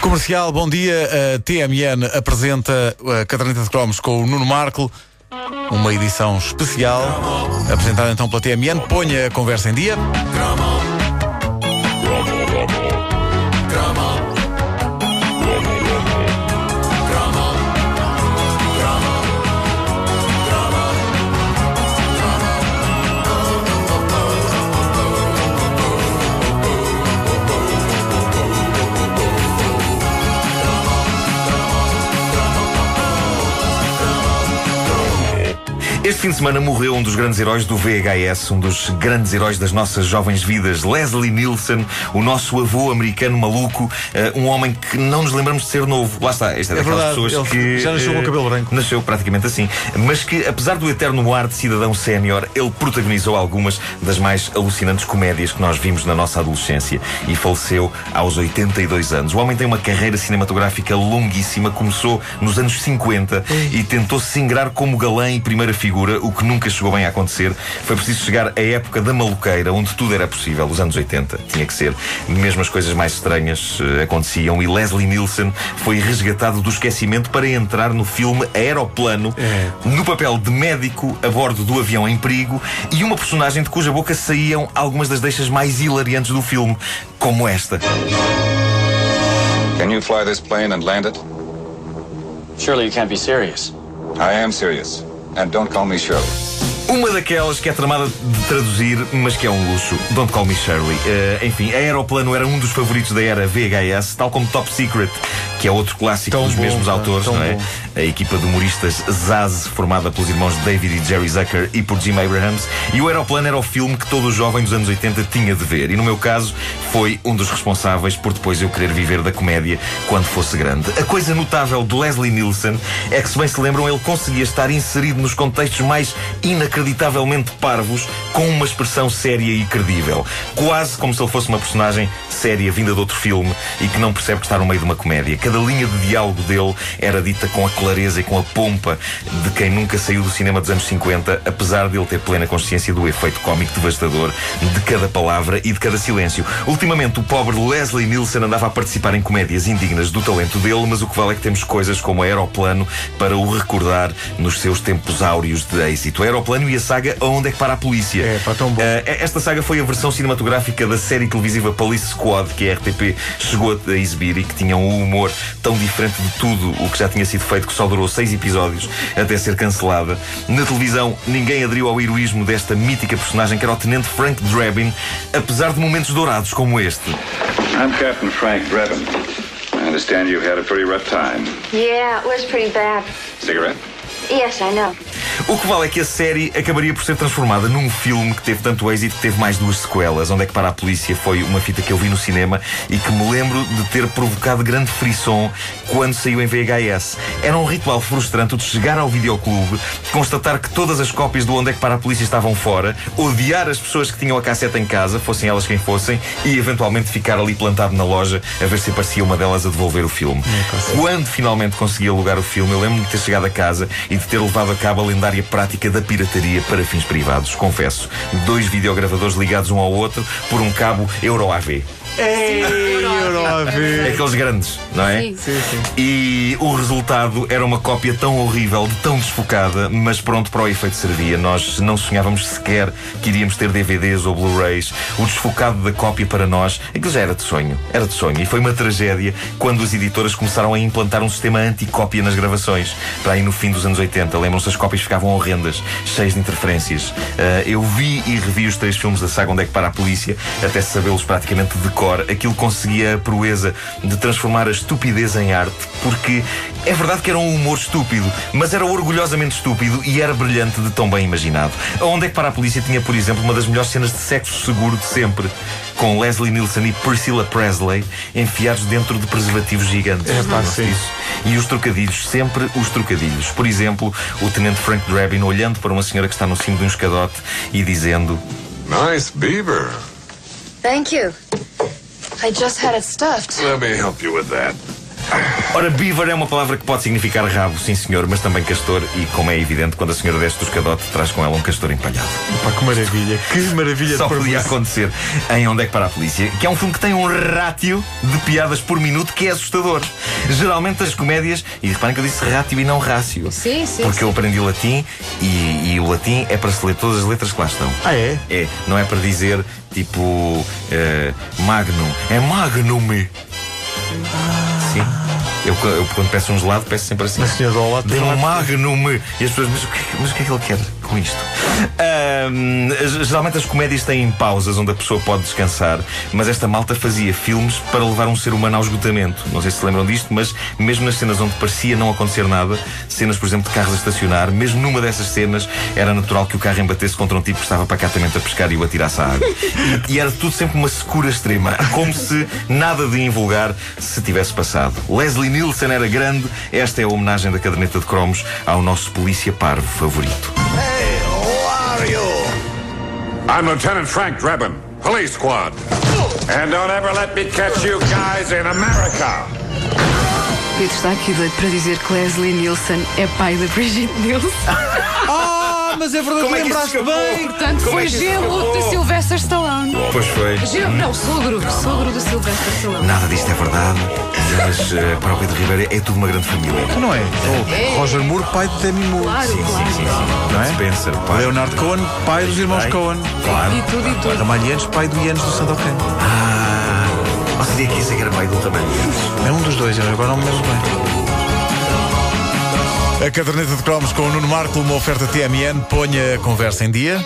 Comercial, bom dia. A TMN apresenta a caderneta de cromos com o Nuno Marco. Uma edição especial, apresentada então pela TMN. Ponha a conversa em dia. Este fim de semana morreu um dos grandes heróis do VHS, um dos grandes heróis das nossas jovens vidas, Leslie Nielsen, o nosso avô americano maluco, uh, um homem que não nos lembramos de ser novo. Lá está, esta é, É daquelas verdade, pessoas ele que. já nasceu com o eh, cabelo branco. Nasceu praticamente assim. Mas que, apesar do eterno ar de cidadão sénior, ele protagonizou algumas das mais alucinantes comédias que nós vimos na nossa adolescência e faleceu aos 82 anos. O homem tem uma carreira cinematográfica longuíssima, começou nos anos 50 e tentou se ingrar como galã e primeira figura, o que nunca chegou bem a acontecer. Foi preciso chegar à época da maluqueira, onde tudo era possível, os anos 80. Tinha que ser. Mesmo as coisas mais estranhas eh, aconteciam e Leslie Nielsen foi resgatado do esquecimento para entrar no filme Aeroplano, É. no papel de médico a bordo do avião em perigo e uma personagem de cuja boca saíam algumas das deixas mais hilariantes do filme, como esta. Can you fly this plane and land it? Surely you can't be serious. I am serious. And don't call me Shirley. Uma daquelas que é tramada de traduzir, mas que é um luxo. Don't Call Me Shirley. Eh, enfim, Aeroplano era um dos favoritos da era VHS, tal como Top Secret, que é outro clássico Tão dos bom, mesmos autores, não é? bom. A equipa de humoristas Zaz, formada pelos irmãos David e Jerry Zucker e por Jim Abrahams. E o Aeroplano era o filme que todo jovem dos anos 80 tinha de ver. E no meu caso, foi um dos responsáveis por depois eu querer viver da comédia quando fosse grande. A coisa notável de Leslie Nielsen é que, se bem se lembram, ele conseguia estar inserido nos contextos mais inacreditavelmente parvos com uma expressão séria e credível. Quase como se ele fosse uma personagem séria vinda de outro filme e que não percebe que está no meio de uma comédia. Cada linha de diálogo dele era dita com a clareza e com a pompa de quem nunca saiu do cinema dos anos 50, apesar de ele ter plena consciência do efeito cómico devastador de cada palavra e de cada silêncio. Ultimamente, o pobre Leslie Nielsen andava a participar em comédias indignas do talento dele, mas o que vale é que temos coisas como Aeroplano para o recordar nos seus tempos áureos de êxito. Aeroplano e a saga Onde é que para a polícia? É, pá, tão bom. Eh, esta saga foi a versão cinematográfica da série televisiva Police Squad que a RTP chegou a exibir e que tinha um humor tão diferente de tudo o que já tinha sido feito que só durou seis episódios até ser cancelada. Na televisão, ninguém aderiu ao heroísmo desta mítica personagem que era o Tenente Frank Drabin, apesar de momentos dourados como este. I'm Captain Frank Drebin. I understand you had a pretty rough time. Yeah, it was pretty bad. Cigarette? Yes, I know. O que vale é que a série acabaria por ser transformada num filme que teve tanto êxito que teve mais duas sequelas. Onde é que para a polícia foi uma fita que eu vi no cinema e que me lembro de ter provocado grande frisson quando saiu em VHS. Era um ritual frustrante o de chegar ao videoclube, constatar que todas as cópias do Onde é que para a polícia estavam fora, odiar as pessoas que tinham a casseta em casa, fossem elas quem fossem, e eventualmente ficar ali plantado na loja a ver se aparecia uma delas a devolver o filme. Quando finalmente consegui alugar o filme, eu lembro-me de ter chegado a casa e de ter levado a cabo a lendária prática da pirataria para fins privados. Confesso, dois videogravadores ligados um ao outro por um cabo Euro-AV. Aqueles grandes, não é? Sim. Sim, sim. E o resultado era uma cópia tão horrível, de tão desfocada, mas pronto para o efeito servia. Nós não sonhávamos sequer que iríamos ter DVDs ou Blu-rays. O desfocado da cópia para nós, aquilo já era de sonho. Era de sonho. E foi uma tragédia quando as editoras começaram a implantar um sistema anti-cópia nas gravações. Para aí no fim dos anos 80. Lembram-se, as cópias ficavam horrendas, cheias de interferências. Ah, eu vi e revi os três filmes da saga Onde é que para a polícia, até sabê-los praticamente de cor. Aquilo conseguia a proeza de transformar a estupidez em arte, porque é verdade que era um humor estúpido, mas era orgulhosamente estúpido e era brilhante de tão bem imaginado. Onde é que para a polícia tinha, por exemplo, uma das melhores cenas de sexo seguro de sempre, com Leslie Nielsen e Priscilla Presley enfiados dentro de preservativos gigantes. É, pá, sim. disso? E os trocadilhos, sempre os trocadilhos. Por exemplo, o tenente Frank Drabin olhando para uma senhora que está no cimo de um escadote e dizendo: Nice beaver. Thank you. I just had it stuffed. Let me help you with that. Ora, beaver é uma palavra que pode significar rabo, sim senhor, mas também castor. E como é evidente, quando a senhora desce do escadote, traz com ela um castor empalhado. Pá, que maravilha, que maravilha Só de podia acontecer em Onde é que para a Polícia, que é um filme que tem um rátio de piadas por minuto que é assustador. Geralmente as comédias, e reparem que eu disse rátio e não rácio. Sim, sim, Porque sim. eu aprendi latim e, e o latim é para se ler todas as letras que lá estão. Ah, é? É, não é para dizer tipo eh, magnum, é magnume. Sim. Eu, eu quando peço um gelado peço sempre assim. A senhora do lado Dê-me um magnum. E as pessoas, mas o, que, mas o que é que ele quer com isto? Ahm, geralmente as comédias têm pausas onde a pessoa pode descansar, mas esta malta fazia filmes para levar um ser humano ao esgotamento. Não sei se se lembram disto, mas mesmo nas cenas onde parecia não acontecer nada, cenas, por exemplo, de carros a estacionar, mesmo numa dessas cenas, era natural que o carro embatesse contra um tipo que estava pacatamente a pescar e o atirasse à água. E, e era tudo sempre uma secura extrema, como se nada de invulgar se tivesse passado. Leslie Nielsen era grande, esta é a homenagem da caderneta de cromos ao nosso polícia parvo favorito. I'm Lieutenant Frank Drebin, Police Squad. And don't ever let me catch you guys in America. Pedro está aqui doido para dizer que Leslie Nielsen é pai da Brigitte Nielsen. Ah, mas é verdade, Como é que isso lembraste escapou? bem. Portanto, Como foi é que isso gelo acabou? de Sylvester Stallone. Pois foi. Gelo, não, sogro. Sogro de Sylvester Stallone. Nada disto é verdade, mas eh, para o Pedro Ribeiro é tudo uma grande família. Não é? Oh, Roger Moore, pai de Demi Moore. Claro, Sim, claro. sim, sim, sim. Não é? Spencer, pai. Leonard Cohen, pai dos irmãos Pai. Cohen. Claro. E tudo, e tudo. Ramalhianos, pai do Ianes do Sandokan. Ah, você dizia que isso era pai do Ramalhianos. É um dos dois, agora não me lembro bem. A caderneta de cromos com o Nuno Marco, uma oferta TMN, ponha a conversa em dia.